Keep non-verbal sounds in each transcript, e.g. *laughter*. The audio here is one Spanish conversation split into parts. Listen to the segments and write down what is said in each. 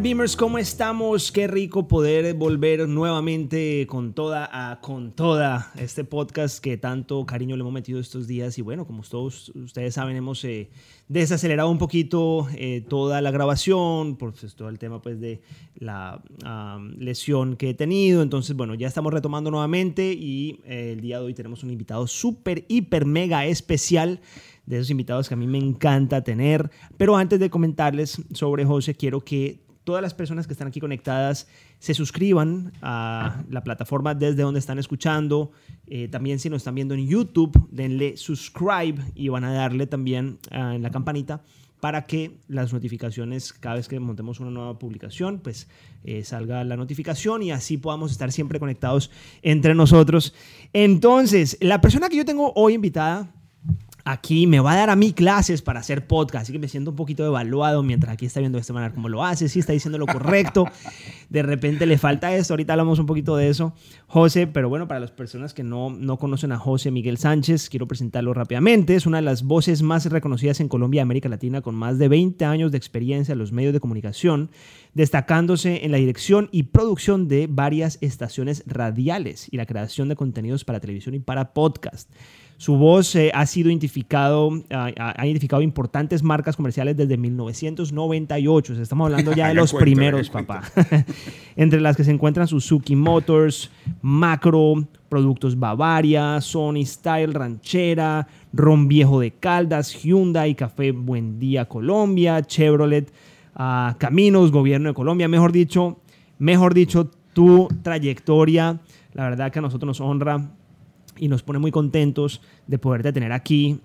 Beamers, ¿cómo estamos? Qué rico poder volver nuevamente con toda, con toda este podcast que tanto cariño le hemos metido estos días. Y bueno, como todos ustedes saben, hemos eh, desacelerado un poquito eh, toda la grabación, por pues, todo el tema pues, de la lesión que he tenido. Entonces, bueno, ya estamos retomando nuevamente y eh, el día de hoy tenemos un invitado súper, hiper, mega especial de esos invitados que a mí me encanta tener. Pero antes de comentarles sobre José, quiero que todas las personas que están aquí conectadas se suscriban a la plataforma desde donde están escuchando. Eh, también si nos están viendo en YouTube, denle subscribe y van a darle también ah, en la campanita para que las notificaciones, cada vez que montemos una nueva publicación, pues eh, salga la notificación y así podamos estar siempre conectados entre nosotros. Entonces, la persona que yo tengo hoy invitada aquí me va a dar a mí clases para hacer podcast, así que me siento un poquito evaluado mientras aquí está viendo de esta manera cómo lo hace, si está diciendo lo correcto, de repente le falta esto, ahorita hablamos un poquito de eso, José, pero bueno, para las personas que no, no conocen a José Miguel Sánchez, quiero presentarlo rápidamente, es una de las voces más reconocidas en Colombia y América Latina con más de 20 años de experiencia en los medios de comunicación, destacándose en la dirección y producción de varias estaciones radiales y la creación de contenidos para televisión y para podcast. Su voz eh, ha sido identificado, ha identificado importantes marcas comerciales desde 1998. estamos hablando ya *laughs* de los primeros, papá. *laughs* Entre las que se encuentran Suzuki Motors, Macro, Productos Bavaria, Sony Style Ranchera, Ron Viejo de Caldas, Hyundai, Café Buen Día Colombia, Chevrolet, ah, Caminos, Gobierno de Colombia. Mejor dicho, mejor dicho, tu trayectoria, la verdad que a nosotros nos honra y nos pone muy contentos de poderte tener aquí,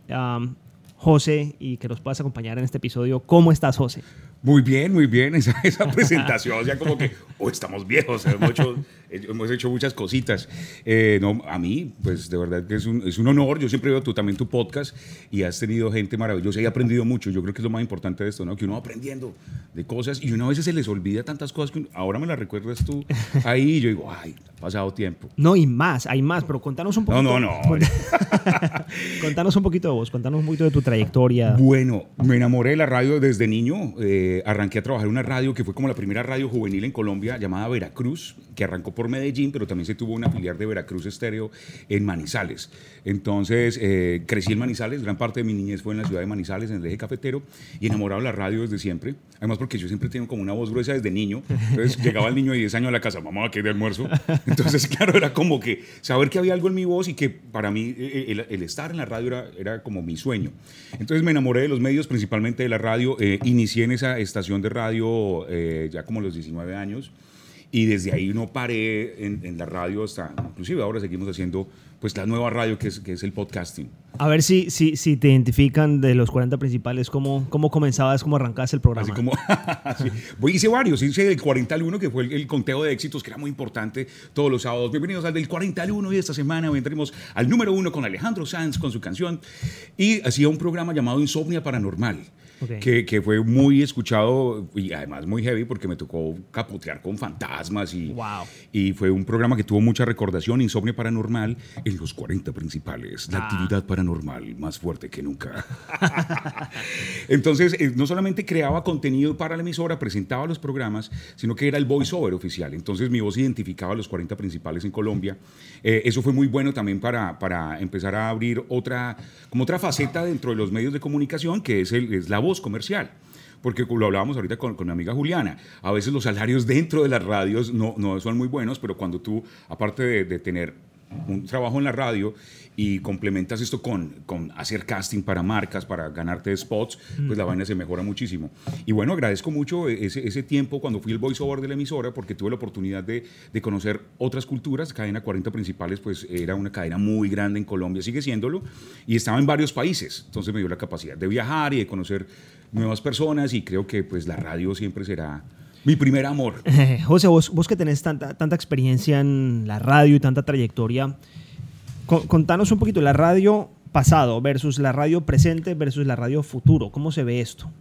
José, y que nos puedas acompañar en este episodio. ¿Cómo estás, José? Muy bien, muy bien. *laughs* Esa, esa presentación, ya como que, oh, estamos viejos, hemos hecho, hemos hecho muchas cositas. Eh, no, a mí, pues de verdad que es un, es un, honor. Yo siempre veo tú también tu podcast y has tenido gente maravillosa y he aprendido mucho. Yo creo que es lo más importante de esto, ¿no? Que uno va aprendiendo de cosas y uno a veces se les olvida tantas cosas que ahora me las recuerdas tú ahí y yo digo, ay, ha pasado tiempo. No, y más, hay más, pero contanos un poquito. No, no, no. *laughs* contanos un poquito de vos, contanos un poquito de tu trayectoria. Bueno, me enamoré de la radio desde niño. Eh, arranqué a trabajar en una radio que fue como la primera radio juvenil en Colombia llamada Veracruz, que arrancó por Medellín, pero también se tuvo una filial de Veracruz Estéreo en Manizales. Entonces eh, crecí en Manizales, gran parte de mi niñez fue en la ciudad de Manizales, en el eje cafetero, y enamorado de la radio desde siempre. Además porque yo siempre tengo como una voz gruesa desde niño. Entonces *laughs* llegaba el niño de 10 años a la casa, mamá, ¿qué de almuerzo? Entonces, *laughs* claro, era como que saber que había algo en mi voz y que para mí eh, eh, el, estar en la radio era, era, como mi sueño. Entonces me enamoré de los medios, principalmente de la radio. inicié en esa estación de radio ya como los 19 años y desde ahí no paré en, la radio hasta, inclusive ahora seguimos haciendo pues la nueva radio que es, que es el podcasting. A ver si, si, si te identifican de los 40 principales, ¿cómo, cómo comenzabas, cómo arrancaste el programa? Así como, *laughs* sí. hice varios, hice el 40 al 1, que fue el, conteo de éxitos, que era muy importante todos los sábados. Bienvenidos al del 40 al 1 y esta semana entremos al número uno con Alejandro Sanz, con su canción. Y hacía un programa llamado Insomnia Paranormal que, que, fue muy escuchado y además muy heavy porque me tocó capotear con fantasmas y, y fue un programa que tuvo mucha recordación, Insomnio Paranormal, en los 40 principales, la ah. actividad paranormal más fuerte que nunca. *laughs* Entonces, eh, no solamente creaba contenido para la emisora, presentaba los programas, sino que era el voiceover oficial. Entonces, mi voz identificaba los 40 principales en Colombia. Eh, eso fue muy bueno también para, para empezar a abrir otra, como otra faceta dentro de los medios de comunicación, que es, el, es la voz comercial porque lo hablábamos ahorita con, mi amiga Juliana, a veces los salarios dentro de las radios no, no son muy buenos, pero cuando tú, aparte de tener un trabajo en la radio y complementas esto con, con hacer casting para marcas, para ganarte spots, pues la vaina se mejora muchísimo. Y bueno, agradezco mucho ese, ese tiempo cuando fui el voiceover de la emisora, porque tuve la oportunidad de, de, conocer otras culturas. Cadena 40 Principales, pues era una cadena muy grande en Colombia, sigue siéndolo, y estaba en varios países. Entonces me dio la capacidad de viajar y de conocer nuevas personas, y creo que pues la radio siempre será mi primer amor. *laughs* José, vos, vos que tenés tanta, tanta experiencia en la radio y tanta trayectoria, contanos un poquito la radio pasado versus la radio presente versus la radio futuro. ¿Cómo se ve esto?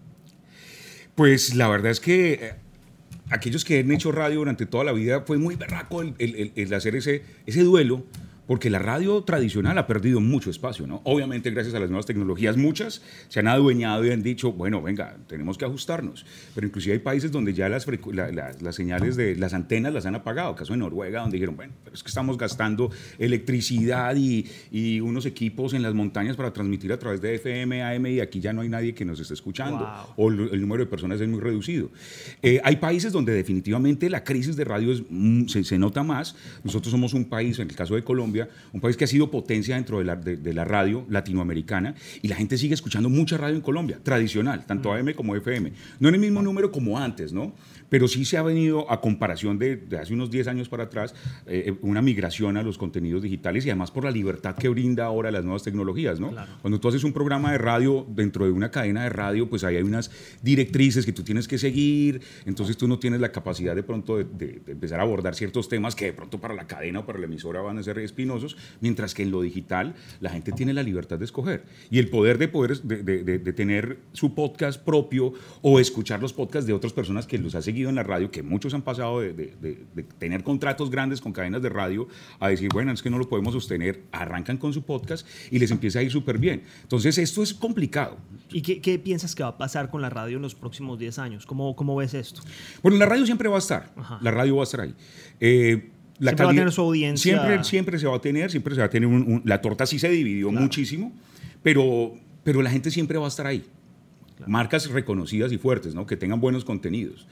Pues la verdad es que eh, aquellos que han hecho radio durante toda la vida fue muy berraco el, el, el hacer ese, ese duelo porque la radio tradicional ha perdido mucho espacio, ¿no? Obviamente gracias a las nuevas tecnologías, muchas se han adueñado y han dicho, bueno, venga, tenemos que ajustarnos. Pero inclusive hay países donde ya las, las señales de las antenas las han apagado, caso de Noruega, donde dijeron, bueno, pero es que estamos gastando electricidad y, y, unos equipos en las montañas para transmitir a través de FM, AM y aquí ya no hay nadie que nos esté escuchando o el número de personas es muy reducido. Eh, hay países donde definitivamente la crisis de radio es, mm, se, se nota más. Nosotros somos un país, en el caso de Colombia, un país que ha sido potencia dentro de la, de, la, radio latinoamericana y la gente sigue escuchando mucha radio en Colombia, tradicional, tanto AM como FM. No en el mismo número como antes, ¿no? Pero sí se ha venido a comparación de, hace unos 10 años para atrás eh, eh, una migración a los contenidos digitales y además por la libertad que brinda ahora las nuevas tecnologías, ¿no? Cuando tú haces un programa de radio dentro de una cadena de radio, pues ahí hay unas directrices que tú tienes que seguir, entonces tú no tienes la capacidad de pronto de, empezar a abordar ciertos temas que de pronto para la cadena o para la emisora van a ser espinosos, mientras que en lo digital la gente tiene la libertad de escoger y el poder de poder de, tener su podcast propio o escuchar los podcasts de otras personas que los ha seguido en la radio, que muchos han pasado de, tener contratos grandes con cadenas de radio a decir, bueno, es que no lo podemos sostener, arrancan con su podcast y les empieza a ir súper bien. Entonces, esto es complicado. ¿Y qué, piensas que va a pasar con la radio en los próximos 10 años? ¿Cómo, cómo ves esto? Bueno, la radio siempre va a estar. La radio va a estar ahí. Eh, la siempre va a tener su audiencia. Siempre, siempre se va a tener, siempre se va a tener la torta sí se dividió muchísimo, pero, pero la gente siempre va a estar ahí. Marcas reconocidas y fuertes, ¿no? que tengan buenos contenidos.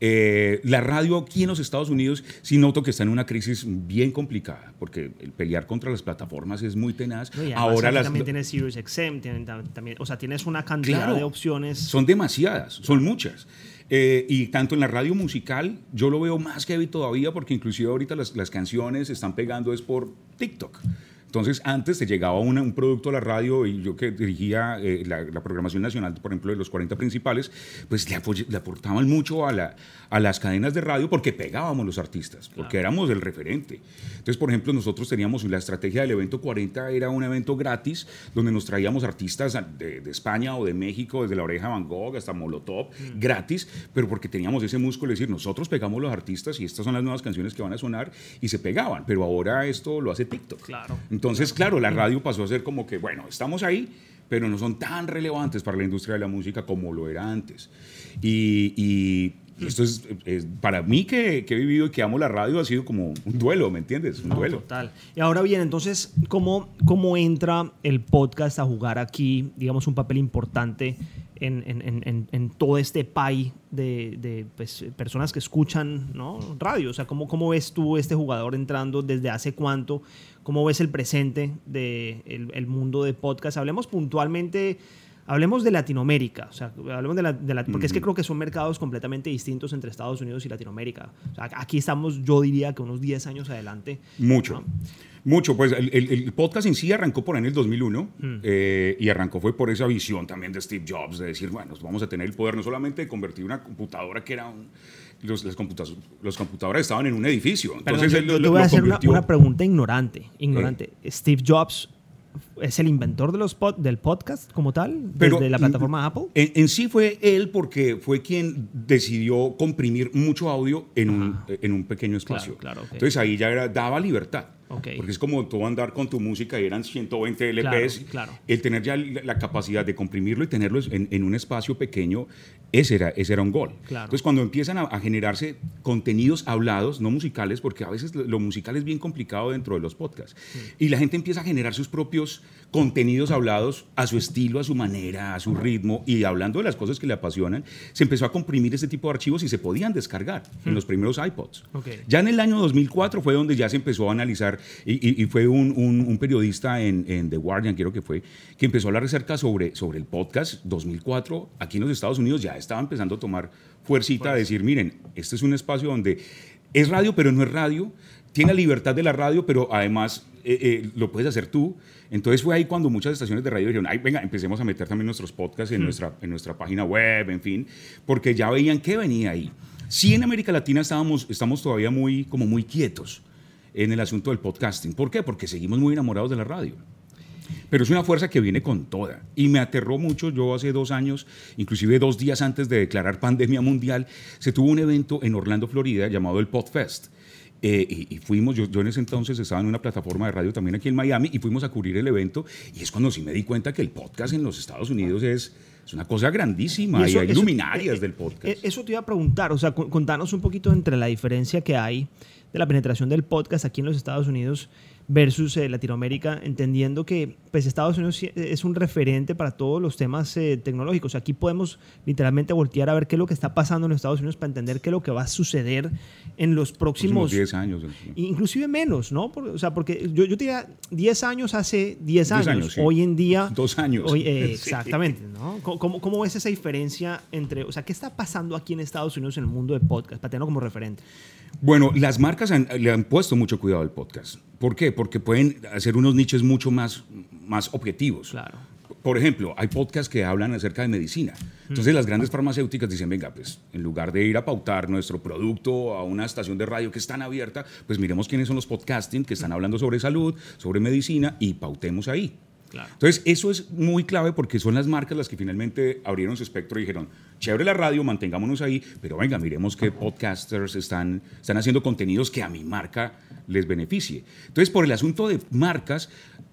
Eh, la radio aquí en los Estados Unidos sí noto que está en una crisis bien complicada, porque el pelear contra las plataformas es muy tenaz. Ahora las, también tienes Sirius XM, también, o sea, tienes una cantidad de opciones. Son demasiadas, son muchas. Eh, y tanto en la radio musical, yo lo veo más que heavy todavía, porque inclusive ahorita las, las canciones están pegando es por TikTok. Entonces, antes se llegaba un producto a la radio y yo que dirigía eh, la, programación nacional, por ejemplo, de los 40 principales, pues le, aportaban mucho a, la, a, las cadenas de radio porque pegábamos los artistas, porque éramos el referente. Entonces, por ejemplo, nosotros teníamos la estrategia del evento 40, era un evento gratis donde nos traíamos artistas de, España o de México, desde la oreja Van Gogh hasta Molotov, mm. gratis, pero porque teníamos ese músculo de decir, nosotros pegamos los artistas y estas son las nuevas canciones que van a sonar y se pegaban, pero ahora esto lo hace TikTok. Claro. Entonces, claro, la radio pasó a ser como que, bueno, estamos ahí, pero no son tan relevantes para la industria de la música como lo era antes. Y, esto es, para mí que, he vivido y que amo la radio ha sido como un duelo, ¿me entiendes? Un duelo. Total. Y ahora bien, entonces, ¿cómo, ¿cómo entra el podcast a jugar aquí, digamos, un papel importante en, en, en, todo este pay de, de pues, personas que escuchan ¿no? radio? O sea, ¿cómo, ¿cómo ves tú este jugador entrando desde hace cuánto? ¿Cómo ves el presente del de el mundo de podcast? Hablemos puntualmente Hablemos de Latinoamérica, o sea, hablemos de, la, porque es que creo que son mercados completamente distintos entre Estados Unidos y Latinoamérica. O sea, aquí estamos, yo diría que unos 10 años adelante. Mucho. Mucho, pues el, podcast en sí arrancó por ahí en el 2001 mm. eh, y arrancó fue por esa visión también de Steve Jobs de decir, bueno, vamos a tener el poder no solamente de convertir una computadora que era un, los, las computadoras, los computadores estaban en un edificio. Entonces, Pero yo, te voy a hacer una, pregunta ignorante. ignorante. Steve Jobs es el inventor de los del podcast como tal, desde la plataforma Apple. En, sí fue él porque fue quien decidió comprimir mucho audio en, un, en un, pequeño espacio. Entonces ahí ya era, daba libertad. Porque es como tú andar con tu música y eran 120 LPs. El tener ya la capacidad de comprimirlo y tenerlo en, en un espacio pequeño ese era, ese era un gol. Entonces, cuando empiezan a, generarse contenidos hablados, no musicales, porque a veces lo, musical es bien complicado dentro de los podcasts, y la gente empieza a generar sus propios contenidos hablados a su estilo, a su manera, a su ritmo, y hablando de las cosas que le apasionan, se empezó a comprimir ese tipo de archivos y se podían descargar en los primeros iPods. Ya en el año 2004 fue donde ya se empezó a analizar, y, fue un, un, periodista en, en, The Guardian, quiero que fue, que empezó a hablar acerca sobre, sobre el podcast 2004 aquí en los Estados Unidos ya estaba empezando a tomar fuercita, a decir, miren, este es un espacio donde es radio, pero no es radio, tiene la libertad de la radio, pero además eh, eh, lo puedes hacer tú. Entonces fue ahí cuando muchas estaciones de radio dijeron, ay, venga, empecemos a meter también nuestros podcasts en, hmm. nuestra, en nuestra página web, en fin, porque ya veían qué venía ahí. Sí, en América Latina estábamos, estamos todavía muy, como muy quietos en el asunto del podcasting. ¿Por qué? Porque seguimos muy enamorados de la radio. Pero es una fuerza que viene con toda. Y me aterró mucho, yo hace dos años, inclusive dos días antes de declarar pandemia mundial, se tuvo un evento en Orlando, Florida, llamado el PodFest. eh, y, fuimos, yo, yo, en ese entonces estaba en una plataforma de radio también aquí en Miami y fuimos a cubrir el evento y es cuando sí me di cuenta que el podcast en los Estados Unidos es, es una cosa grandísima y, hay luminarias eh, del podcast. Eh, eso te iba a preguntar, o sea, contanos un poquito entre la diferencia que hay de la penetración del podcast aquí en los Estados Unidos versus eh, Latinoamérica, entendiendo que pues, Estados Unidos es un referente para todos los temas eh, tecnológicos. Aquí podemos literalmente voltear a ver qué es lo que está pasando en los Estados Unidos para entender qué es lo que va a suceder en los próximos... 10 años. Inclusive menos, ¿no? o sea, porque yo, yo diría 10 años hace 10 años. Hoy en día... *laughs* Dos años. Eh, *laughs* exactamente, ¿no? ¿Cómo, ¿Cómo, ves esa diferencia entre... O sea, ¿qué está pasando aquí en Estados Unidos en el mundo de podcast? Para tenerlo como referente. Bueno, las marcas le han puesto mucho cuidado al podcast. ¿Por qué? Porque pueden hacer unos nichos mucho más, más objetivos. Claro. Por ejemplo, hay podcasts que hablan acerca de medicina. Entonces las grandes farmacéuticas dicen, venga, pues en lugar de ir a pautar nuestro producto a una estación de radio que es tan abierta, pues miremos quiénes son los podcasting que están hablando sobre salud, sobre medicina y pautemos ahí. Entonces, eso es muy clave porque son las marcas las que finalmente abrieron su espectro y dijeron, chévere la radio, mantengámonos ahí, pero venga, miremos qué podcasters están, están haciendo contenidos que a mi marca les beneficie. Entonces, por el asunto de marcas,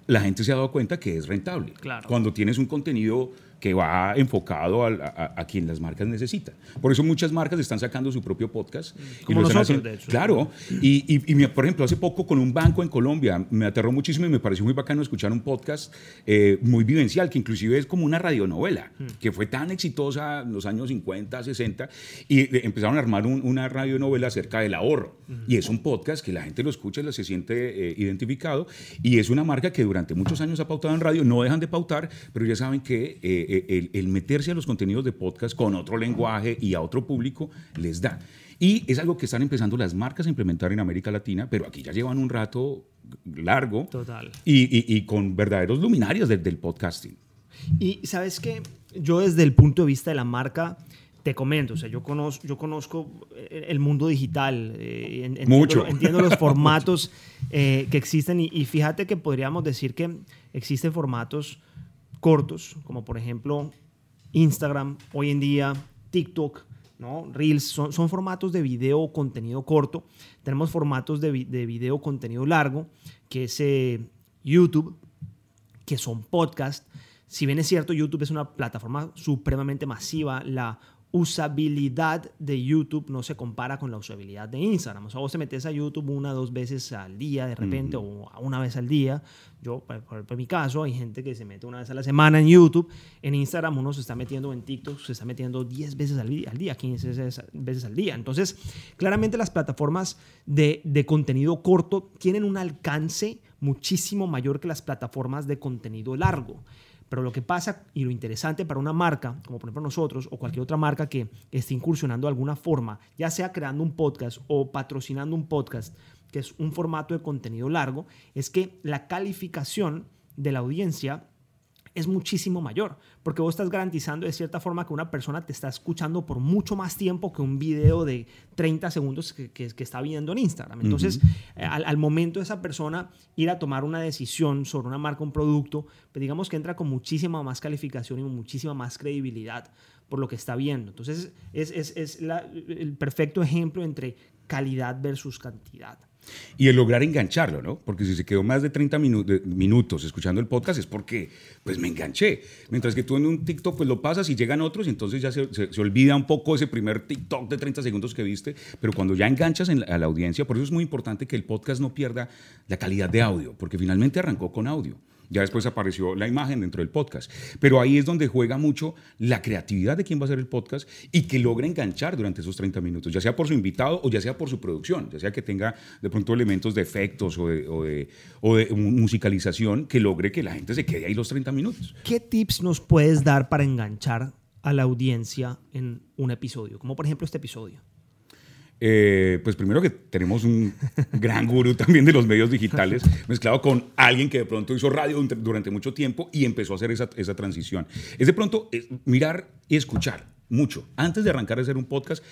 la gente se ha dado cuenta que es rentable. Cuando tienes un contenido que va enfocado a, quien las marcas necesitan. Por eso muchas marcas están sacando su propio podcast. Como nosotros, de hecho. Claro. Y, por ejemplo, hace poco con un banco en Colombia me aterró muchísimo y me pareció muy bacano escuchar un podcast eh, muy vivencial, que inclusive es como una radionovela, hmm. que fue tan exitosa en los años 50, 60, y empezaron a armar una radionovela acerca del ahorro. Hmm. Y es un podcast que la gente lo escucha y se siente eh, identificado. Y es una marca que durante muchos años ha pautado en radio, no dejan de pautar, pero ya saben que... Eh, eh, el, meterse a los contenidos de podcast con otro lenguaje y a otro público les da. Y es algo que están empezando las marcas a implementar en América Latina, pero aquí ya llevan un rato largo Total. Y, con verdaderos luminarios del, podcasting. Y sabes que yo desde el punto de vista de la marca, te comento, o sea, yo conozco, yo conozco el mundo digital, eh, entiendo, Mucho. entiendo los *laughs* formatos eh, que existen y, y, fíjate que podríamos decir que existen formatos cortos, como por ejemplo Instagram, hoy en día TikTok, ¿no? Reels, son, son formatos de video contenido corto. Tenemos formatos de, de video contenido largo, que es eh, YouTube, que son podcasts. Si bien es cierto, YouTube es una plataforma supremamente masiva, la usabilidad de YouTube no se compara con la usabilidad de Instagram. O sea, vos te metes a YouTube una o dos veces al día de repente o una vez al día. Yo, por, mi caso, hay gente que se mete una vez a la semana en YouTube. En Instagram uno se está metiendo en TikTok, se está metiendo 10 veces al día, al día 15 veces al día. Entonces, claramente las plataformas de, de contenido corto tienen un alcance muchísimo mayor que las plataformas de contenido largo. Pero lo que pasa y lo interesante para una marca, como por ejemplo nosotros o cualquier otra marca que esté incursionando de alguna forma, ya sea creando un podcast o patrocinando un podcast, que es un formato de contenido largo, es que la calificación de la audiencia es muchísimo mayor, porque vos estás garantizando de cierta forma que una persona te está escuchando por mucho más tiempo que un video de 30 segundos que, que, está viendo en Instagram. Entonces, eh, al, momento de esa persona ir a tomar una decisión sobre una marca, un producto, pues digamos que entra con muchísima más calificación y muchísima más credibilidad por lo que está viendo. Entonces, es, es, es el perfecto ejemplo entre calidad versus cantidad. Y el lograr engancharlo, ¿no? Porque si se quedó más de 30 minutos escuchando el podcast es porque, pues, me enganché. Mientras que tú en un TikTok, pues, lo pasas y llegan otros y entonces ya se, se, olvida un poco ese primer TikTok de 30 segundos que viste. Pero cuando ya enganchas en a la audiencia, por eso es muy importante que el podcast no pierda la calidad de audio, porque finalmente arrancó con audio. Ya después apareció la imagen dentro del podcast. Pero ahí es donde juega mucho la creatividad de quien va a hacer el podcast y que logre enganchar durante esos 30 minutos, ya sea por su invitado o ya sea por su producción, ya sea que tenga de pronto elementos de efectos o de, o de, musicalización que logre que la gente se quede ahí los 30 minutos. ¿Qué tips nos puedes dar para enganchar a la audiencia en un episodio? Como por ejemplo este episodio. Eh, pues primero que tenemos un *laughs* gran gurú también de los medios digitales, mezclado con alguien que de pronto hizo radio durante mucho tiempo y empezó a hacer esa, esa transición. Es de pronto mirar y escuchar mucho. Antes de arrancar a hacer un podcast,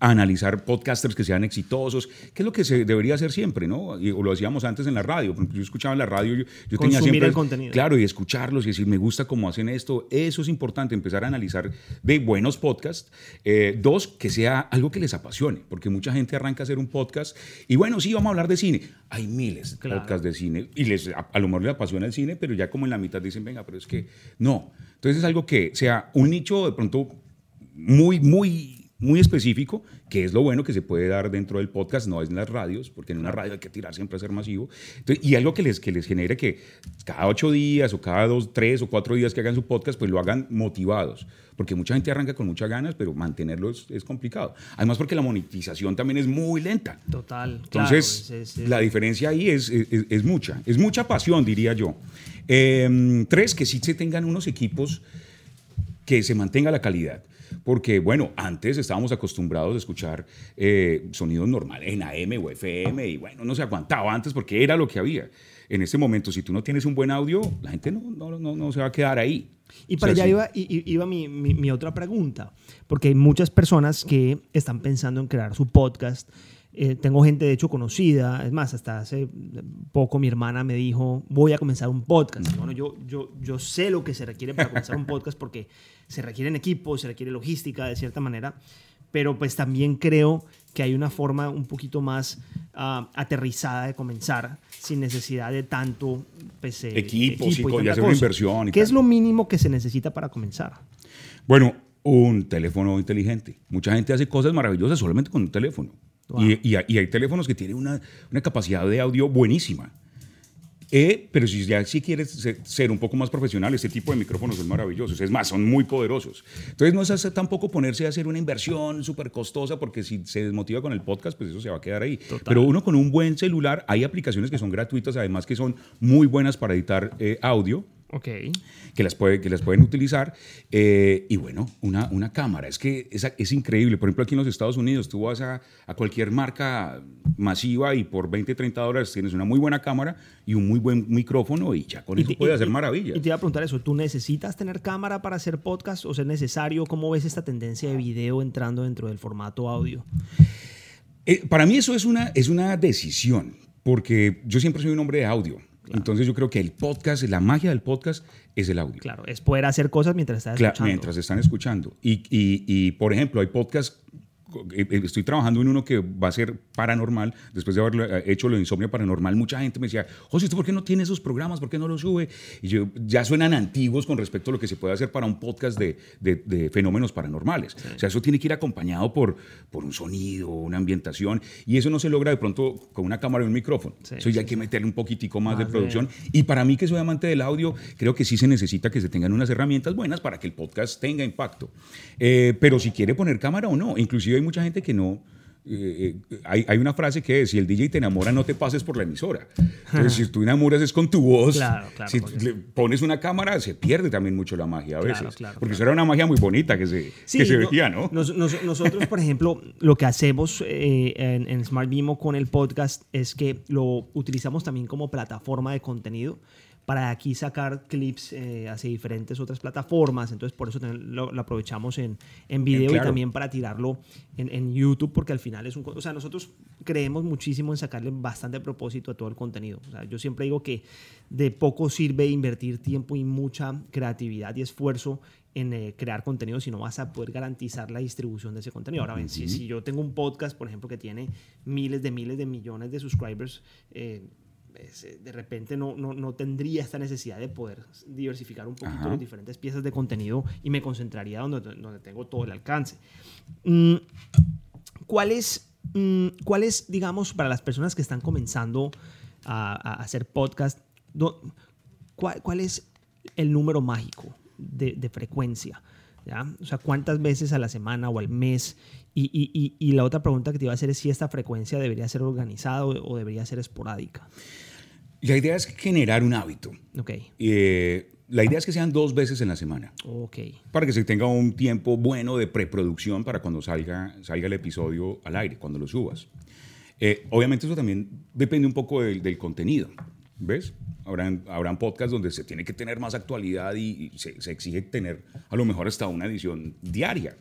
analizar podcasters que sean exitosos, que es lo que se debería hacer siempre, ¿no? Y, lo decíamos antes en la radio, yo escuchaba en la radio, yo, yo tenía siempre... el contenido. Claro, y escucharlos y decir, me gusta cómo hacen esto, eso es importante, empezar a analizar de buenos podcasts. Eh, dos, que sea algo que les apasione, porque mucha gente arranca a hacer un podcast y bueno, sí, vamos a hablar de cine. Hay miles de podcasts de cine y les, a, a, lo mejor les apasiona el cine, pero ya como en la mitad dicen, venga, pero es que no. Entonces es algo que sea un nicho de pronto muy, muy muy específico, que es lo bueno que se puede dar dentro del podcast, no es en las radios, porque en una radio hay que tirar siempre a ser masivo. y algo que les, que les genere que cada ocho días o cada dos, tres o cuatro días que hagan su podcast, pues lo hagan motivados. Porque mucha gente arranca con muchas ganas, pero mantenerlo es, complicado. Además, porque la monetización también es muy lenta. Total. Entonces, la diferencia ahí es, es, mucha. Es mucha pasión, diría yo. Em, tres, que sí se tengan unos equipos que se mantenga la calidad porque bueno, antes estábamos acostumbrados a escuchar eh, sonidos normales en AM o FM y bueno, no se aguantaba antes porque era lo que había. En este momento, si tú no tienes un buen audio, la gente no, no, no, no se va a quedar ahí. Y para allá iba, iba mi, mi, mi, otra pregunta, porque hay muchas personas que están pensando en crear su podcast eh, tengo gente, de hecho, conocida. Es más, hasta hace poco mi hermana me dijo, voy a comenzar un podcast. Bueno, yo, yo, yo sé lo que se requiere para comenzar un podcast porque se requieren equipos, se requiere logística, de cierta manera. Pero pues también creo que hay una forma un poquito más uh, aterrizada de comenzar sin necesidad de tanto pues, eh, equipos equipo y, hacer una inversión. ¿Qué es lo mínimo que se necesita para comenzar? Bueno, un teléfono inteligente. Mucha gente hace cosas maravillosas solamente con un teléfono. Y, hay teléfonos que tienen una, una capacidad de audio buenísima. Eh, pero si ya si quieres ser un poco más profesional, este tipo de micrófonos son maravillosos. Es más, son muy poderosos. Entonces no es hacer, tampoco ponerse a hacer una inversión súper costosa porque si se desmotiva con el podcast, pues eso se va a quedar ahí. Pero uno con un buen celular, hay aplicaciones que son gratuitas, además que son muy buenas para editar eh, audio. Okay. Que, las puede, que las pueden utilizar. Eh, y bueno, una, una cámara. Es que es, es, increíble. Por ejemplo, aquí en los Estados Unidos, tú vas a, a, cualquier marca masiva y por 20, 30 dólares tienes una muy buena cámara y un muy buen micrófono y ya con eso puedes hacer maravillas. Y te iba a preguntar eso, ¿tú necesitas tener cámara para hacer podcast o es necesario? ¿Cómo ves esta tendencia de video entrando dentro del formato audio? Eh, para mí eso es una, es una decisión, porque yo siempre soy un hombre de audio. Entonces yo creo que el podcast, la magia del podcast es el audio. Claro, es poder hacer cosas mientras estás escuchando. Mientras están escuchando. Y, y, y, por ejemplo, hay podcasts estoy trabajando en uno que va a ser paranormal, después de haber eh, hecho lo de insomnio paranormal, mucha gente me decía, José, ¿usted por qué no tiene esos programas? ¿Por qué no los sube? Y yo, ya suenan antiguos con respecto a lo que se puede hacer para un podcast de, de, fenómenos paranormales. O sea, eso tiene que ir acompañado por, por un sonido, una ambientación, y eso no se logra de pronto con una cámara y un micrófono. eso ya hay que meterle un poquitico más, de producción. Y para mí, que soy amante del audio, creo que sí se necesita que se tengan unas herramientas buenas para que el podcast tenga impacto. pero si quiere poner cámara o no, inclusive hay mucha gente que no, eh, eh, hay, hay, una frase que es, si el DJ te enamora, no te pases por la emisora. Entonces, si tú enamoras es con tu voz. si le pones una cámara, se pierde también mucho la magia a veces. porque eso era una magia muy bonita que se, que se veía, ¿no? nosotros, por ejemplo, lo que hacemos eh, en, en Smart Vimo con el podcast es que lo utilizamos también como plataforma de contenido para aquí sacar clips eh, hacia diferentes otras plataformas. Entonces, por eso lo, aprovechamos en, en video y también para tirarlo en, en, YouTube, porque al final es un. O sea, nosotros creemos muchísimo en sacarle bastante propósito a todo el contenido. O sea, yo siempre digo que de poco sirve invertir tiempo y mucha creatividad y esfuerzo en eh, crear contenido si no vas a poder garantizar la distribución de ese contenido. Ahora, bien, si, si, yo tengo un podcast, por ejemplo, que tiene miles de miles de millones de subscribers, eh, de repente no, no, no, tendría esta necesidad de poder diversificar un poquito las diferentes piezas de contenido y me concentraría donde, donde tengo todo el alcance. Mm, ¿Cuál es, mm, ¿Cuál es, digamos, para las personas que están comenzando a, hacer podcast, cuál, cuál, es el número mágico de, de frecuencia? ¿Ya? O sea, ¿cuántas veces a la semana o al mes? Y, y, y, la otra pregunta que te iba a hacer es si esta frecuencia debería ser organizada o, debería ser esporádica. La idea es generar un hábito. Ok. Eh, la idea es que sean dos veces en la semana. Ok. Para que se tenga un tiempo bueno de preproducción para cuando salga, salga el episodio al aire, cuando lo subas. Eh, obviamente eso también depende un poco del, del contenido. ¿Ves? Habrán, habrán podcasts donde se tiene que tener más actualidad y, se, se, exige tener a lo mejor hasta una edición diaria.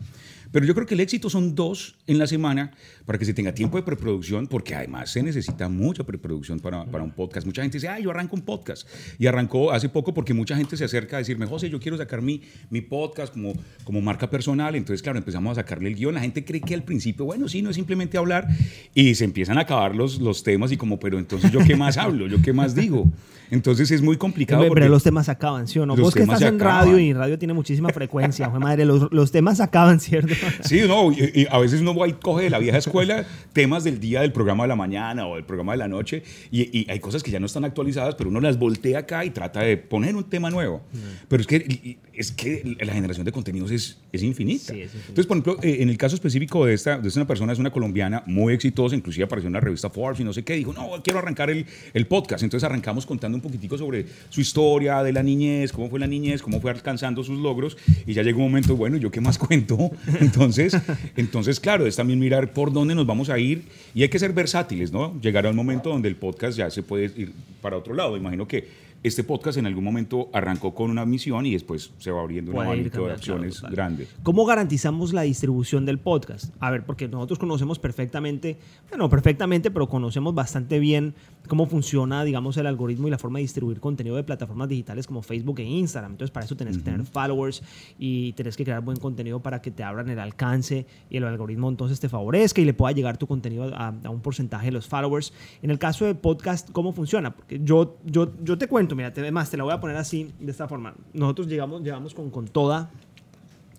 Pero yo creo que el éxito son dos en la semana para que se tenga tiempo de preproducción, porque además se necesita mucha preproducción para, para un podcast. Mucha gente dice, ah, yo arranco un podcast. Y arrancó hace poco porque mucha gente se acerca a decirme, José, yo quiero sacar mi, mi podcast como, como marca personal. Entonces, claro, empezamos a sacarle el guion. La gente cree que al principio, bueno, sí, no es simplemente hablar. Y se empiezan a acabar los, los temas y como, pero entonces yo qué más hablo, yo qué más digo. Entonces es muy complicado. Pero, los temas acaban, ¿sí o no? Vos que estás en radio y radio tiene muchísima frecuencia, madre, los, los, temas acaban, ¿cierto? *laughs* Sí, no, y, a veces uno va y coge de la vieja escuela temas del día del programa de la mañana o del programa de la noche y, hay cosas que ya no están actualizadas, pero uno las voltea acá y trata de poner un tema nuevo. Mm. Pero es que, es que la generación de contenidos es, es infinita. Entonces, por ejemplo, eh, en el caso específico de esta, de esta persona, es una colombiana muy exitosa, inclusive apareció en la revista Forbes y no sé qué, dijo, no, quiero arrancar el, el podcast. Entonces arrancamos contando un poquitico sobre su historia de la niñez, cómo fue la niñez, cómo fue alcanzando sus logros y ya llegó un momento, bueno, ¿yo qué más *laughs* cuento? Entonces, entonces claro, es también mirar por dónde nos vamos a ir y hay que ser versátiles, ¿no? Llegar a un momento donde el podcast ya se puede ir para otro lado. Imagino que este podcast en algún momento arrancó con una misión y después se va abriendo una abanico de acciones grandes. ¿Cómo garantizamos la distribución del podcast? A ver, porque nosotros conocemos perfectamente, bueno, perfectamente, pero conocemos bastante bien cómo funciona, digamos, el algoritmo y la forma de distribuir contenido de plataformas digitales como Facebook e Instagram. Entonces, para eso tenés que tener followers y tenés que crear buen contenido para que te abran el alcance y el algoritmo entonces te favorezca y le pueda llegar tu contenido a, un porcentaje de los followers. En el caso de podcast, ¿cómo funciona? Porque yo, yo, yo te cuento mira, además te la voy a poner así, de esta forma. Nosotros llegamos, llevamos con, con toda,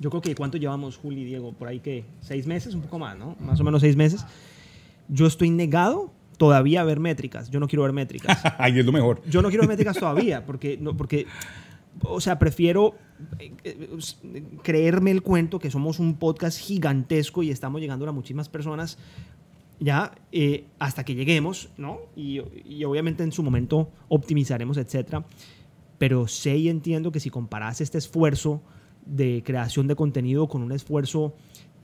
yo creo que ¿cuánto llevamos, Juli y Diego? Por ahí que seis meses, un poco más, ¿no? Más o menos seis meses. Yo estoy negado todavía ver métricas. Yo no quiero ver métricas. *laughs* Ahí es lo mejor. Yo no quiero ver métricas todavía, porque, no, porque o sea, prefiero eh, eh, creerme el cuento que somos un podcast gigantesco y estamos llegando a muchísimas personas ya eh, hasta que lleguemos, ¿no? Y, obviamente en su momento optimizaremos, etcétera. Pero sé y entiendo que si comparas este esfuerzo de creación de contenido con un esfuerzo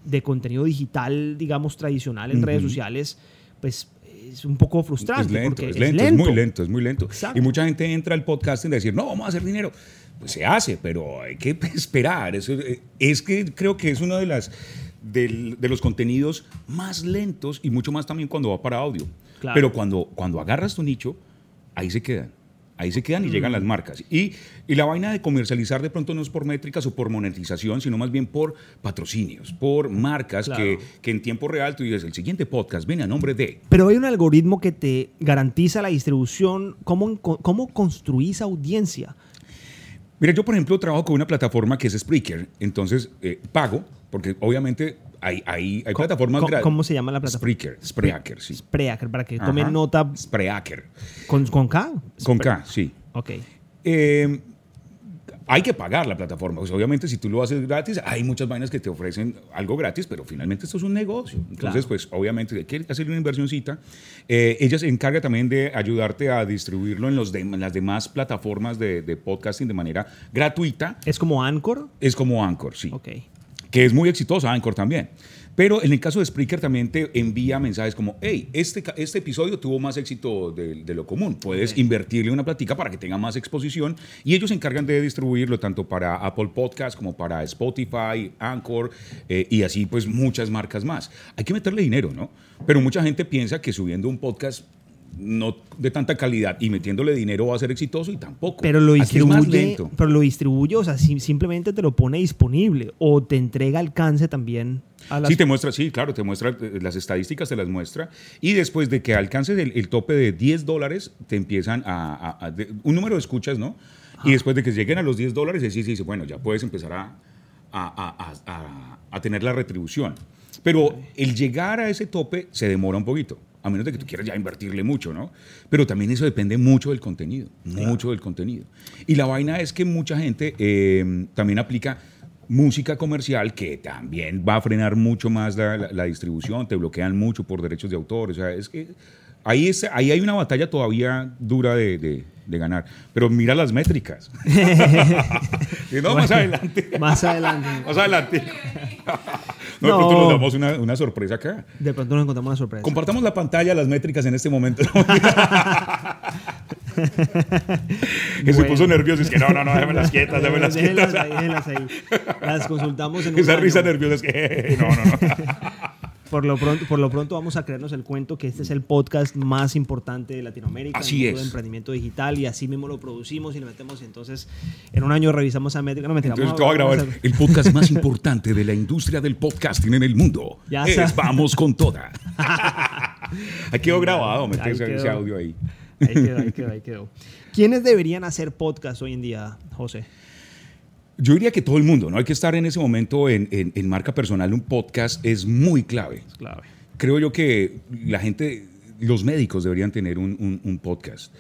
de contenido digital, digamos, tradicional en redes sociales, pues es un poco frustrante. Es lento, es, lento, es, muy lento, es muy lento. Y mucha gente entra al podcast y decir, no, vamos a hacer dinero. Pues se hace, pero hay que *laughs* esperar. Eso, eh, es que creo que es una de las de los contenidos más lentos y mucho más también cuando va para audio. Pero cuando, cuando agarras tu nicho, ahí se quedan. Ahí se quedan y llegan las marcas. Y, y, la vaina de comercializar de pronto no es por métricas o por monetización, sino más bien por patrocinios, por marcas que, que, en tiempo real tú dices, el siguiente podcast viene a nombre de... Pero hay un algoritmo que te garantiza la distribución. ¿Cómo, cómo construís audiencia? Mira, yo por ejemplo trabajo con una plataforma que es Spreaker, entonces eh, pago porque obviamente hay, hay, hay plataformas grandes. ¿Cómo se llama la plataforma? Spreaker. Spreaker, sí. Spreaker, para que tomen nota. Spreaker. ¿Con, ¿Con K? Con K, sí. Ok. Eh, hay que pagar la plataforma. Pues obviamente, si tú lo haces gratis, hay muchas vainas que te ofrecen algo gratis, pero finalmente esto es un negocio. Entonces, pues obviamente hay que hacer una inversioncita. Eh, ella se encarga también de ayudarte a distribuirlo en, los en las demás plataformas de, de, podcasting de manera gratuita. ¿Es como Anchor? Es como Anchor, sí. Ok que es muy exitosa, Anchor también. Pero en el caso de Spreaker también te envía mensajes como, hey, este, este episodio tuvo más éxito de, lo común. Puedes invertirle una platica para que tenga más exposición y ellos se encargan de distribuirlo tanto para Apple Podcast como para Spotify, Anchor eh, y así pues muchas marcas más. Hay que meterle dinero, ¿no? Pero mucha gente piensa que subiendo un podcast no de tanta calidad y metiéndole dinero va a ser exitoso y tampoco. Pero lo distribuye, pero lo distribuye, o sea, simplemente te lo pone disponible o te entrega alcance también. A Sí, te muestra, sí, claro, te muestra eh, las estadísticas, te las muestra. Y después de que alcances el, tope de 10 dólares, te empiezan a, un número de escuchas, ¿no? Y después de que lleguen a los 10 dólares, sí, sí, sí, bueno, ya puedes empezar a, a tener la retribución. Pero el llegar a ese tope se demora un poquito a menos de que tú quieras ya invertirle mucho, ¿no? Pero también eso depende mucho del contenido, mucho del contenido. Y la vaina es que mucha gente eh, también aplica música comercial que también va a frenar mucho más la, distribución, te bloquean mucho por derechos de autor, o sea, es que ahí, es, ahí hay una batalla todavía dura de, ganar, pero mira las métricas. *laughs* no, más adelante. Más adelante. más adelante. *laughs* No, de pronto nos damos una, una, sorpresa acá. De pronto nos encontramos una sorpresa. Compartamos la pantalla, las métricas en este momento. *laughs* que se puso nervioso. Es que no, no, no, déjenlas quietas, déjenlas quietas. Déjenlas ahí, déjenlas ahí. Las consultamos en un Esa año. risa nerviosa es que no, no, no. Por lo, pronto, por lo pronto vamos a creernos el cuento que este es el podcast más importante de Latinoamérica Así en el mundo es. de emprendimiento digital y así mismo lo producimos y le metemos y entonces en un año revisamos a métrica. No, mentira, Entonces vamos a grabar a- el podcast más importante de la industria del podcasting en el mundo. Ya es. Vamos con toda. *laughs* ahí quedó grabado, ese, audio. Ahí quedó, ahí quedó, ahí quedó. ¿Quiénes deberían hacer podcast hoy en día, José? Yo diría que todo el mundo, ¿no? Hay que estar en ese momento en, en- en marca personal. Un podcast es muy clave. Es clave. Creo yo que la gente, los médicos deberían tener un, un- un podcast.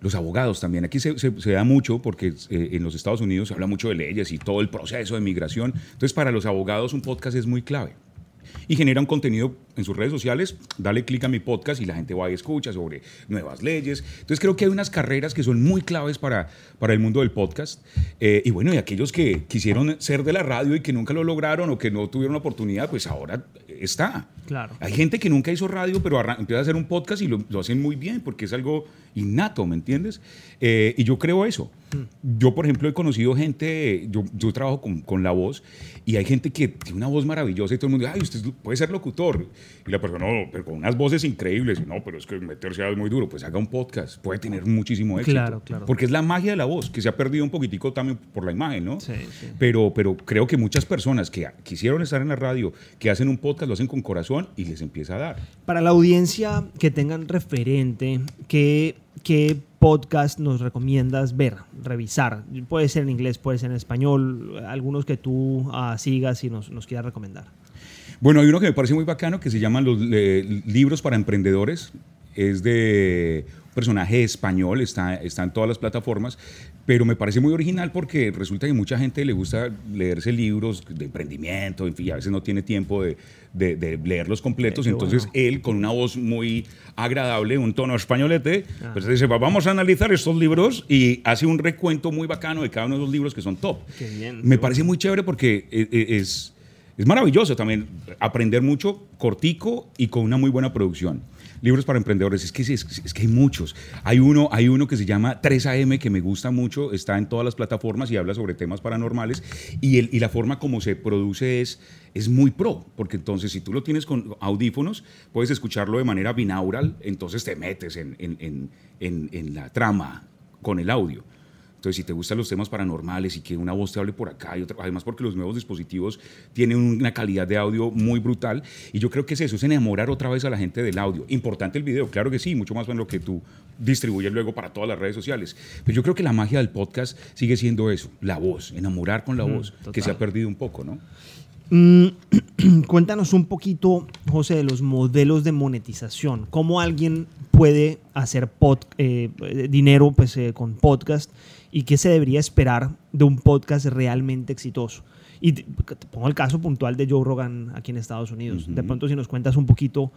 Los abogados también. Aquí se, se- se da mucho porque eh, en los Estados Unidos se habla mucho de leyes y todo el proceso de migración. Entonces, para los abogados un podcast es muy clave. Y genera un contenido en sus redes sociales, dale clic a mi podcast y la gente va y escucha sobre nuevas leyes. Entonces creo que hay unas carreras que son muy claves para, para el mundo del podcast. Eh, y bueno, y aquellos que quisieron ser de la radio y que nunca lo lograron o que no tuvieron la oportunidad, pues ahora está. Claro. Hay gente que nunca hizo radio, pero empieza a hacer un podcast y lo, lo hacen muy bien porque es algo innato, ¿me entiendes? Eh, y yo creo eso. Yo, por ejemplo, he conocido gente, yo, yo trabajo con, con la voz y hay gente que tiene una voz maravillosa y todo el mundo dice, ay, usted puede ser locutor. Y la persona, no, pero con unas voces increíbles. No, pero es que meterse a es muy duro. Pues haga un podcast, puede tener muchísimo éxito. Claro, claro. Porque es la magia de la voz, que se ha perdido un poquitico también por la imagen, ¿no? Sí, sí. Pero, pero creo que muchas personas que quisieron estar en la radio, que hacen un podcast, lo hacen con corazón y les empieza a dar. Para la audiencia que tengan referente, ¿qué, qué podcast nos recomiendas ver, revisar? Puede ser en inglés, puede ser en español, algunos que tú ah, sigas y nos, nos quieras recomendar. Bueno, hay uno que me parece muy bacano que se llaman los eh, libros para emprendedores. Es de un personaje español, está, está en todas las plataformas, pero me parece muy original porque resulta que mucha gente le gusta leerse libros de emprendimiento, en fin, y a veces no tiene tiempo de, de- de leerlos completos. Entonces bueno. él, con una voz muy agradable, un tono españolete, Ah. pues dice, "Va- vamos a analizar estos libros y hace un recuento muy bacano de cada uno de los libros que son top. Qué bien, Me parece muy chévere porque eh, eh, es, es maravilloso también aprender mucho, cortico y con una muy buena producción. Libros para emprendedores, es que, es, que hay muchos. Hay uno, hay uno que se llama 3AM que me gusta mucho, está en todas las plataformas y habla sobre temas paranormales y, el, y la forma como se produce es, es muy pro, porque entonces si tú lo tienes con audífonos, puedes escucharlo de manera binaural, entonces te metes en- en- en- en la trama con el audio. Entonces, si te gustan los temas paranormales y que una voz te hable por acá y otra, además porque los nuevos dispositivos tienen una calidad de audio muy brutal y yo creo que es eso, es enamorar otra vez a la gente del audio. Importante el video, claro que sí, mucho más en lo que tú distribuyes luego para todas las redes sociales. Pero yo creo que la magia del podcast sigue siendo eso, la voz, enamorar con la voz, que se ha perdido un poco, ¿no? Mm, *clears throat* cuéntanos un poquito, José, de los modelos de monetización. ¿Cómo alguien puede hacer pod- eh, dinero pues, eh, con podcast y qué se debería esperar de un podcast realmente exitoso? Y te, te pongo el caso puntual de Joe Rogan aquí en Estados Unidos. De pronto, si nos cuentas un poquito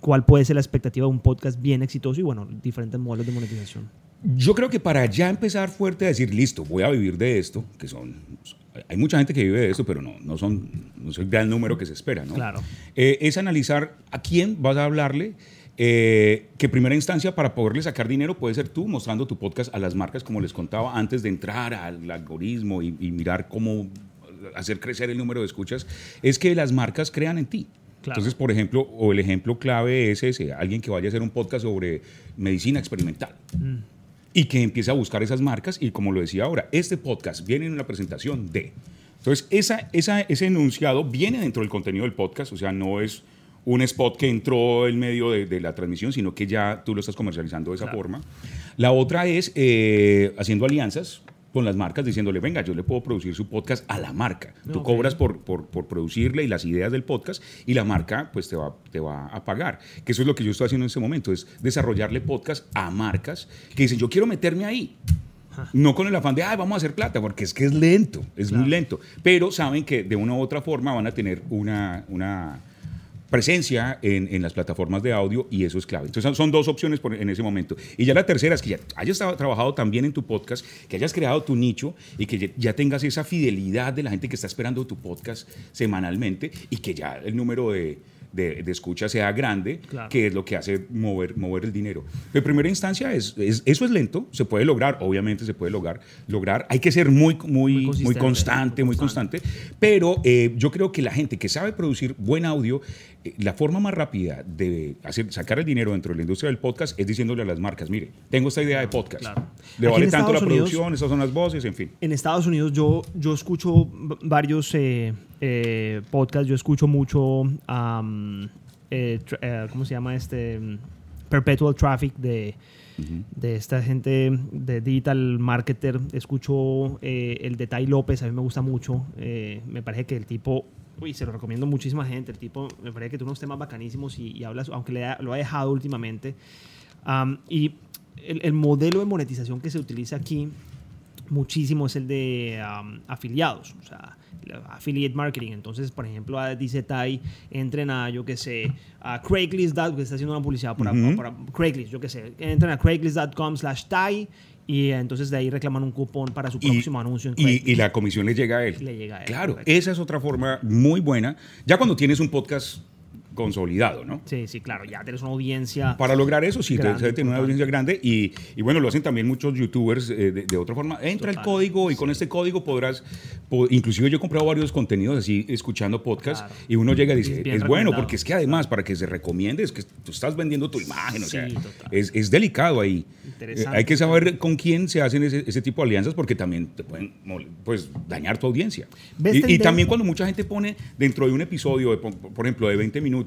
cuál puede ser la expectativa de un podcast bien exitoso y, bueno, diferentes modelos de monetización. Yo creo que para ya empezar fuerte a decir, listo, voy a vivir de esto, que son... Hay mucha gente que vive de esto, pero no, no, son, no es el gran número que se espera, ¿no? Claro. Eh, es analizar a quién vas a hablarle, eh, que primera instancia para poderle sacar dinero puede ser tú mostrando tu podcast a las marcas, como les contaba, antes de entrar al algoritmo y, y mirar cómo hacer crecer el número de escuchas, es que las marcas crean en ti. Claro. Entonces, por ejemplo, o el ejemplo clave es ese, alguien que vaya a hacer un podcast sobre medicina experimental y que empiece a buscar esas marcas y como lo decía ahora, este podcast viene en una presentación de. Entonces, esa, esa, ese enunciado viene dentro del contenido del podcast, o sea, no es un spot que entró en medio de, de la transmisión, sino que ya tú lo estás comercializando de esa Claro. forma. La otra es eh, haciendo alianzas con las marcas, diciéndole, venga, yo le puedo producir su podcast a la marca. Tú cobras por, por, por producirle y las ideas del podcast y la marca pues te va, te va a pagar. Que eso es lo que yo estoy haciendo en este momento, es desarrollarle podcast a marcas que dicen, yo quiero meterme ahí. No con el afán de, ay, vamos a hacer plata, porque es que es lento, es Claro. muy lento. Pero saben que de una u otra forma van a tener una, una presencia en, en las plataformas de audio y eso es clave. Entonces son- dos opciones en ese momento. Y ya la tercera es que ya hayas traba- trabajado también en tu podcast, que hayas creado tu nicho y que ya tengas esa fidelidad de la gente que está esperando tu podcast semanalmente y que ya el número de, de, de escucha sea grande, Claro. que es lo que hace mover, mover el dinero. En primera instancia, es, es- eso es lento, se puede lograr, obviamente se puede lograr, lograr. Hay que ser muy, muy, Muy constante, muy constante, pero eh, yo creo que la gente que sabe producir buen audio, eh, la forma más rápida de hacer, sacar el dinero dentro de la industria del podcast es diciéndole a las marcas, mire, tengo esta idea de podcast, Claro. le Aquí vale tanto la Unidos- producción, estas son las voces, en fin. En Estados Unidos yo, yo escucho varios eh, eh, podcasts, yo escucho mucho, am, eh, eh, ¿cómo se llama este? Mm, Perpetual Traffic de, de esta gente de digital marketer. Escucho eh, el de Tai López, a mí me gusta mucho. eh, me parece que el tipo, uy, se lo recomiendo a muchísima gente. El tipo me parece que tiene unos temas bacanísimos y, y hablas, aunque le ha- lo ha dejado últimamente. Am, y el, el modelo de monetización que se utiliza aquí muchísimo es el de um, afiliados, o sea, affiliate marketing. Entonces, por ejemplo, dice Tai, entren a, yo qué sé, a Craigslist, que está haciendo una publicidad para, para Craigslist, yo qué sé, entren a craigslist.com slash Tai y eh, entonces de ahí reclaman un cupón para su próximo anuncio en y, y la comisión le llega a él. Le llega a él, Claro, correcto. esa es otra forma muy buena. Ya cuando tienes un podcast consolidado, ¿no? Sí, sí, claro, ya tienes una audiencia. Para lograr eso, sí, Grande, tener una audiencia grande y, y bueno, lo hacen también muchos youtubers eh, de, de otra forma. Entra el Total, código y con este código podrás, po- inclusive yo he comprado varios contenidos así, escuchando podcast Claro. y uno llega y dice, Es es, bueno, porque es que además para que se recomiende es que tú estás vendiendo tu imagen, o sea, Sí, es, es delicado ahí. Interesante. Eh, hay que saber con quién se hacen ese, ese tipo de alianzas porque también te pueden pues, dañar tu audiencia. ¿Ves Y, y también cuando mucha gente pone dentro de un episodio, de, por ejemplo, de 20 minutos,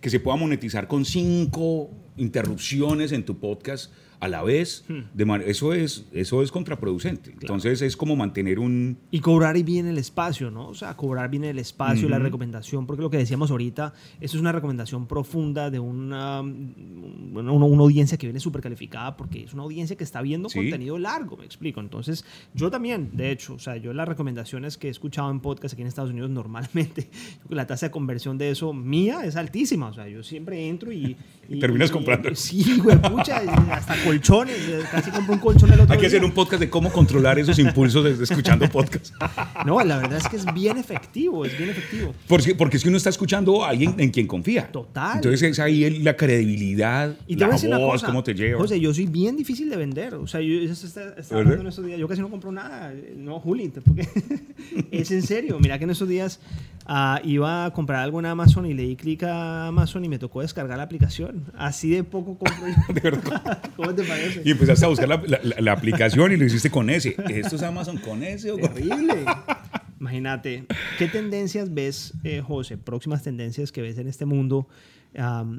que se pueda monetizar con cinco interrupciones en tu podcast a la vez, Hmm. de eso, es, eso es contraproducente. Entonces es como mantener un... Y cobrar bien el espacio, ¿no? O sea, cobrar bien el espacio, la recomendación, porque lo que decíamos ahorita, eso es una recomendación profunda de una, una, una audiencia que viene súper calificada, porque es una audiencia que está viendo Sí. contenido largo, me explico. Entonces, yo también, de hecho, o sea, yo las recomendaciones que he escuchado en podcast aquí en Estados Unidos, normalmente, *laughs* la tasa de conversión de eso mía es altísima. O sea, yo siempre entro y... y- *laughs* Terminas y- comprando. Sí, güey, pucha, hasta *laughs* colchones. eh, Casi compré un colchón el otro Hay que hacer día. un podcast de cómo controlar esos impulsos desde escuchando podcast. *laughs* No, la verdad es que es bien efectivo, es bien efectivo. Porque, porque es que uno está escuchando a alguien en quien confía. Total. Entonces es ahí la credibilidad, Y la voz, cosa, cómo te lleva. José, yo soy bien difícil de vender. O sea, yo ¿Verdad? hablando en estos días. Yo casi no compro nada. No, Juli, porque *laughs* es en serio. Mira que en esos días ah, iba a comprar algo en Amazon y le di clic a Amazon y me tocó descargar la aplicación. Así de poco compro yo. *laughs* De verdad. ¿Cómo te parece? Y empezaste a buscar la, la- la- la aplicación y lo hiciste con ese. ¿Esto es Amazon con ese o con Terrible. *laughs* Imagínate, ¿qué tendencias ves, eh, José? Próximas tendencias que ves en este mundo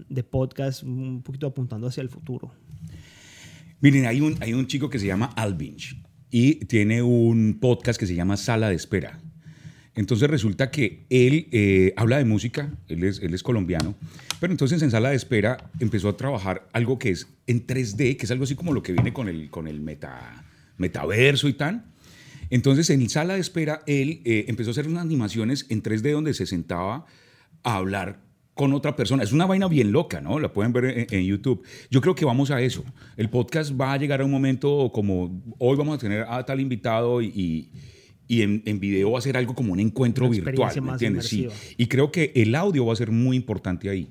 de podcast, un poquito apuntando hacia el futuro. Miren, hay un, hay un chico que se llama Alvinch y tiene un podcast que se llama Sala de Espera. Entonces resulta que él eh, habla de música, él es, colombiano, pero entonces en Sala de Espera empezó a trabajar algo que es en 3D, que es algo así como lo que viene con el, con el meta, metaverso y tal. Entonces en Sala de Espera él eh, empezó a hacer unas animaciones en 3D donde se sentaba a hablar con otra persona. Es una vaina bien loca, ¿no? La pueden ver en, en YouTube. Yo creo que vamos a eso. El podcast va a llegar a un momento como hoy vamos a tener a tal invitado y, y, y en, en video va a ser algo como un encuentro Una virtual, ¿me entiendes? Sí. Y creo que el audio va a ser muy importante ahí.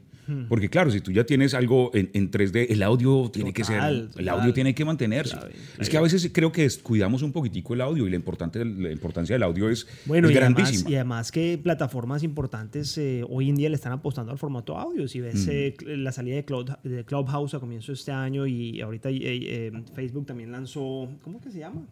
Porque claro, si tú ya tienes algo en, en 3D, el audio tiene que ser, Total, el total. audio tiene que mantenerse. Clave, Es que a veces creo que descuidamos un poquitico el audio y la, importante, la importancia del audio es, Bueno, es y además, grandísima. y además que plataformas importantes eh, hoy en día le están apostando al formato audio. Si ves eh, cl- la salida de, Cloud- de Clubhouse a comienzo de este año y ahorita eh, eh, Facebook también lanzó, ¿cómo que se llama?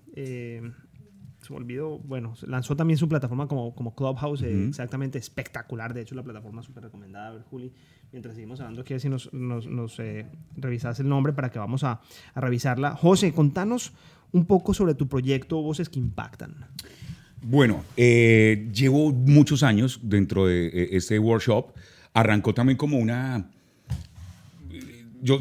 Se me olvidó, bueno, lanzó también su plataforma como, como Clubhouse, eh, exactamente espectacular. De hecho, la plataforma súper recomendada. A ver, Juli, mientras seguimos hablando, quiero si nos, nos, nos, eh, revisas el nombre para que vamos a, a revisarla. José, contanos un poco sobre tu proyecto Voces que Impactan. Bueno, eh, llevo muchos años dentro de eh, este workshop. Arrancó también como una... Yo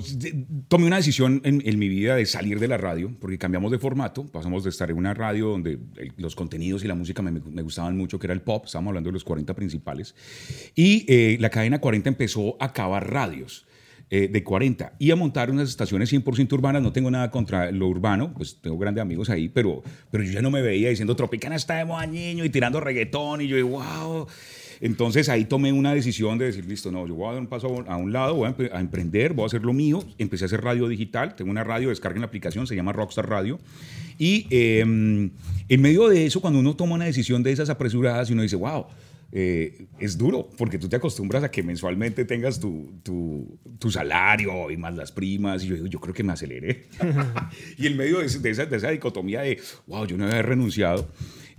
tomé una decisión en, en mi vida de salir de la radio, porque cambiamos de formato, pasamos de estar en una radio donde el- los contenidos y la música me, me gustaban mucho, que era el pop, estábamos hablando de los 40 principales, y eh, la cadena 40 empezó a acabar radios eh, de 40 y a montar unas estaciones 100% urbanas. No tengo nada contra lo urbano, pues tengo grandes amigos ahí, pero, pero yo ya no me veía diciendo Tropicana está de moda, niño, y tirando reggaetón, y yo, wow. Entonces ahí tomé una decisión de decir, listo, no, yo voy a dar un paso a un lado, voy a, emprender, voy a hacer lo mío. Empecé a hacer radio digital, tengo una radio, descarguen la aplicación, se llama Rockstar Radio. Y em, en medio de eso, cuando uno toma una decisión de esas apresuradas y uno dice, wow, eh, es duro, porque tú te acostumbras a que mensualmente tengas tu, tu, tu salario y más las primas, y yo digo, yo creo que me aceleré. *laughs* *laughs* y en medio de, esa, de, esa, dicotomía de, wow, yo no había renunciado,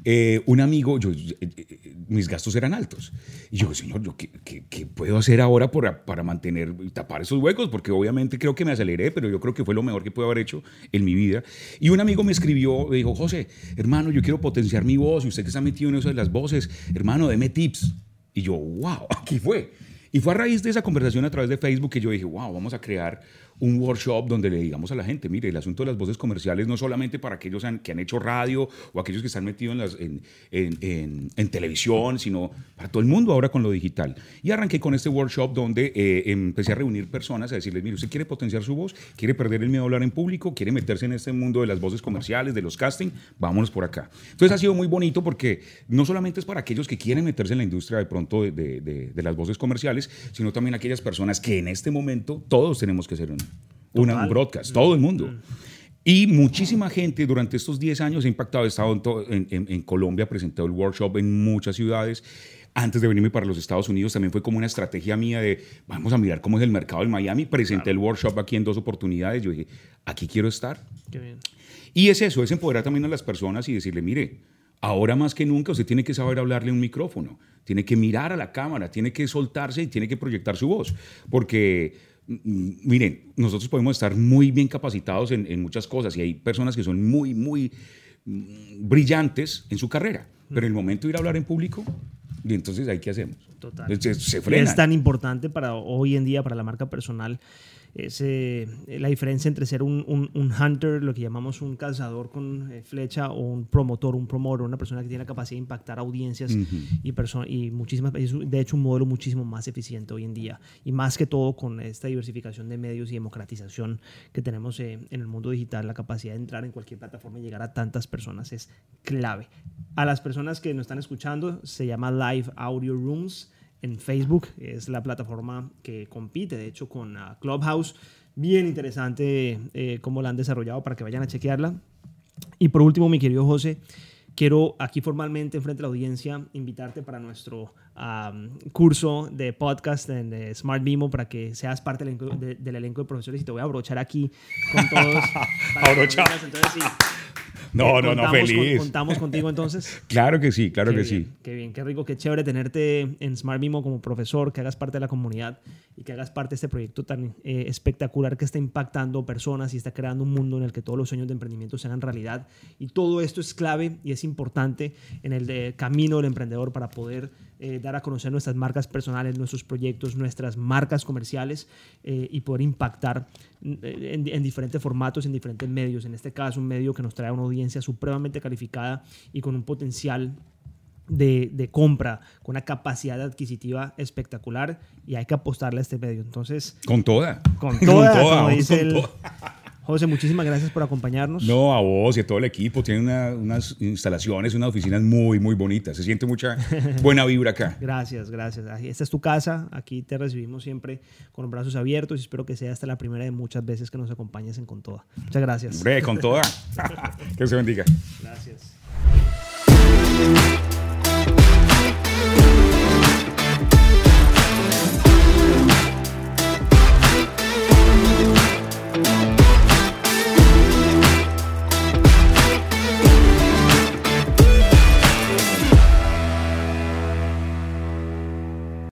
eh, un amigo, yo, eh, eh, mis gastos eran altos. Y yo, señor, ¿yo qué, qué, puedo hacer ahora para, para mantener, tapar esos huecos? Porque obviamente creo que me aceleré, pero yo creo que fue lo mejor que puedo haber hecho en mi vida. Y un amigo me escribió, me dijo, José, hermano, yo quiero potenciar mi voz y usted que está metido en eso de las voces, hermano, deme tips. Y yo, wow, *laughs* aquí fue. Y fue a raíz de esa conversación a través de Facebook que yo dije, wow, vamos a crear un workshop donde le digamos a la gente, mire, el asunto de las voces comerciales no solamente para aquellos que han hecho radio o aquellos que están metidos en, en, televisión, sino para todo el mundo ahora con lo digital. Y arranqué con este workshop donde eh, empecé a reunir personas a decirles, mire, usted quiere potenciar su voz, quiere perder el miedo a hablar en público, quiere meterse en este mundo de las voces comerciales, de los casting, vámonos por acá. Entonces ha sido muy bonito porque no solamente es para aquellos que quieren meterse en la industria de pronto de, de, de las voces comerciales, sino también aquellas personas que en este momento todos tenemos que ser un, una, un broadcast, todo el mundo. Mm. Y muchísima gente durante estos 10 años ha impactado. He estado en, en, Colombia, presentado el workshop en muchas ciudades. Antes de venirme para los Estados Unidos también fue como una estrategia mía de vamos a mirar cómo es el mercado en Miami. Presenté el workshop aquí en dos oportunidades. Yo dije, aquí quiero estar. Qué bien. Y es eso, es empoderar también a las personas y decirle, mire, ahora más que nunca usted tiene que saber hablarle a un micrófono, tiene que mirar a la cámara, tiene que soltarse y tiene que proyectar su voz. Porque miren, nosotros podemos estar muy bien capacitados en, muchas cosas y hay personas que son muy, muy mm, brillantes en su carrera, pero en el momento de ir a hablar en público, y entonces ahí qué hacemos. Total. Se, Es tan importante para hoy en día, para la marca personal, ese, eh, la diferencia entre ser un, un, hunter, lo que llamamos un cazador con eh, flecha, o un promotor, un promotor, una persona que tiene la capacidad de impactar audiencias y, y muchísimas, de hecho un modelo muchísimo más eficiente hoy en día. Y más que todo con esta diversificación de medios y democratización que tenemos eh, en el mundo digital, la capacidad de entrar en cualquier plataforma y llegar a tantas personas es clave. A las personas que nos están escuchando, se llama Live Audio Rooms en Facebook. Es la plataforma que compite, de hecho, con ah, Clubhouse. Bien interesante eh, cómo la han desarrollado para que vayan a chequearla. Y por último, mi querido José, quiero aquí formalmente, frente a la audiencia, invitarte para nuestro curso de podcast en Smart Vimo para que seas parte del elenco, del elenco de profesores y te voy a abrochar aquí con todos. *laughs* Abrochar. Entonces, sí. No, no, no, feliz. ¿Contamos contigo entonces? *laughs* claro que sí, claro que sí. Qué bien, qué rico, qué chévere tenerte en Smart Mimo como profesor, que hagas parte de la comunidad y que hagas parte de este proyecto tan eh, espectacular que está impactando personas y está creando un mundo en el que todos los sueños de emprendimiento se hagan realidad. Y todo esto es clave y es importante en el camino del emprendedor para poder eh, dar a conocer nuestras marcas personales, nuestros proyectos, nuestras marcas comerciales eh, y poder impactar en, en, diferentes formatos, en diferentes medios. En este caso, un medio que nos trae una audiencia supremamente calificada y con un potencial de, de, compra, con una capacidad adquisitiva espectacular y hay que apostarle a este medio. Entonces, con toda. Con *laughs* toda, como dice el, José, muchísimas gracias por acompañarnos. No, a vos y a todo el equipo. Tienen unas instalaciones, unas oficinas muy, muy bonitas. Se siente mucha *laughs* buena vibra acá. gracias, gracias. Esta es tu casa. Aquí te recibimos siempre con los brazos abiertos y espero que sea hasta la primera de muchas veces que nos acompañes en Con Toda. Muchas gracias. Hombre, con toda. *laughs* que se bendiga. Gracias.